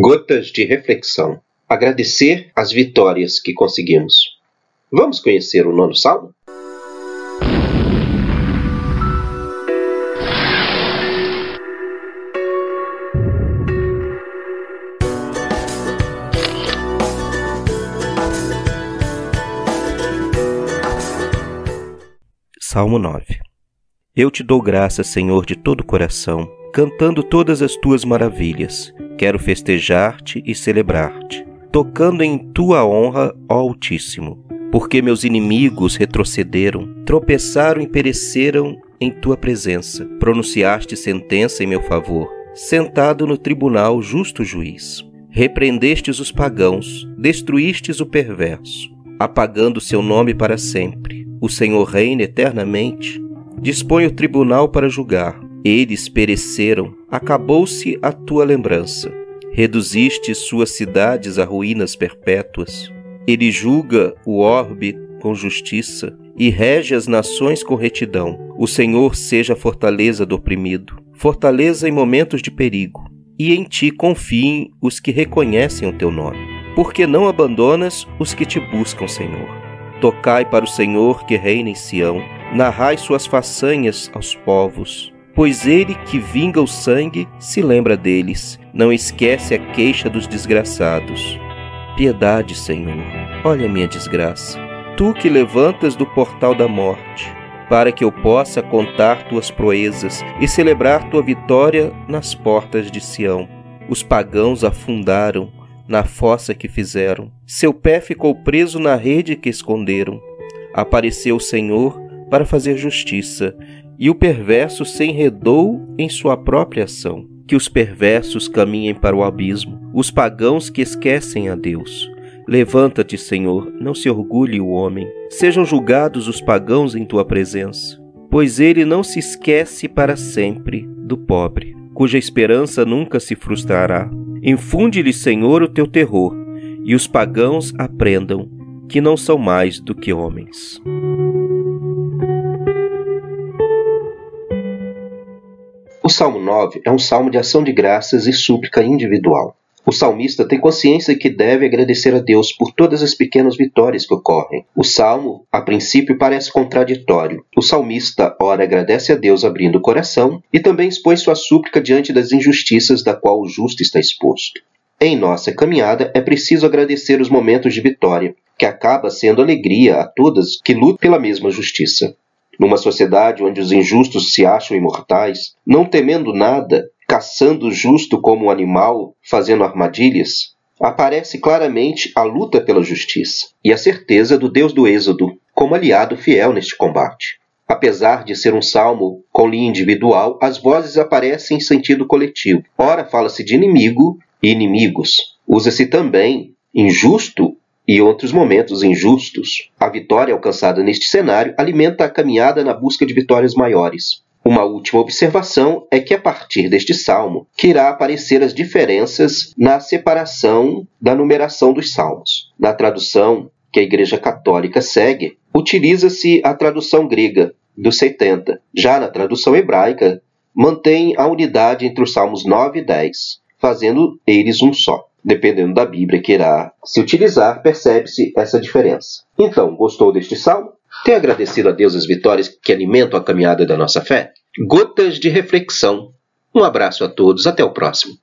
Gotas de reflexão. Agradecer as vitórias que conseguimos. Vamos conhecer o nono salmo? Salmo 9 Eu te dou graças, Senhor, de todo o coração, cantando todas as tuas maravilhas quero festejar-te e celebrar-te, tocando em tua honra, ó Altíssimo, porque meus inimigos retrocederam, tropeçaram e pereceram em tua presença. Pronunciaste sentença em meu favor, sentado no tribunal justo juiz. Repreendestes os pagãos, destruístes o perverso, apagando seu nome para sempre. O Senhor reina eternamente. Dispõe o tribunal para julgar eles pereceram, acabou-se a tua lembrança. Reduziste suas cidades a ruínas perpétuas. Ele julga o orbe com justiça e rege as nações com retidão. O Senhor seja a fortaleza do oprimido, fortaleza em momentos de perigo. E em ti confiem os que reconhecem o teu nome. Porque não abandonas os que te buscam, Senhor. Tocai para o Senhor que reina em Sião, narrai suas façanhas aos povos pois ele que vinga o sangue se lembra deles, não esquece a queixa dos desgraçados. Piedade, Senhor, olha minha desgraça. Tu que levantas do portal da morte, para que eu possa contar tuas proezas e celebrar tua vitória nas portas de Sião. Os pagãos afundaram na fossa que fizeram, seu pé ficou preso na rede que esconderam. Apareceu o Senhor para fazer justiça e o perverso se enredou em sua própria ação. Que os perversos caminhem para o abismo, os pagãos que esquecem a Deus. Levanta-te, Senhor, não se orgulhe o homem. Sejam julgados os pagãos em tua presença, pois ele não se esquece para sempre do pobre, cuja esperança nunca se frustrará. Infunde-lhe, Senhor, o teu terror, e os pagãos aprendam que não são mais do que homens. O Salmo 9 é um salmo de ação de graças e súplica individual. O salmista tem consciência que deve agradecer a Deus por todas as pequenas vitórias que ocorrem. O salmo, a princípio, parece contraditório. O salmista, ora, agradece a Deus abrindo o coração e também expõe sua súplica diante das injustiças da qual o justo está exposto. Em nossa caminhada é preciso agradecer os momentos de vitória, que acaba sendo alegria a todas que lutam pela mesma justiça. Numa sociedade onde os injustos se acham imortais, não temendo nada, caçando o justo como um animal, fazendo armadilhas, aparece claramente a luta pela justiça e a certeza do Deus do Êxodo como aliado fiel neste combate. Apesar de ser um salmo com linha individual, as vozes aparecem em sentido coletivo. Ora fala-se de inimigo e inimigos. Usa-se também injusto e outros momentos injustos. A vitória alcançada neste cenário alimenta a caminhada na busca de vitórias maiores. Uma última observação é que a partir deste salmo que irá aparecer as diferenças na separação da numeração dos salmos. Na tradução que a Igreja Católica segue, utiliza-se a tradução grega dos 70. Já na tradução hebraica, mantém a unidade entre os salmos 9 e 10, fazendo eles um só dependendo da Bíblia que irá se utilizar, percebe-se essa diferença. Então, gostou deste salmo? Tem agradecido a Deus as vitórias que alimentam a caminhada da nossa fé? Gotas de reflexão. Um abraço a todos, até o próximo.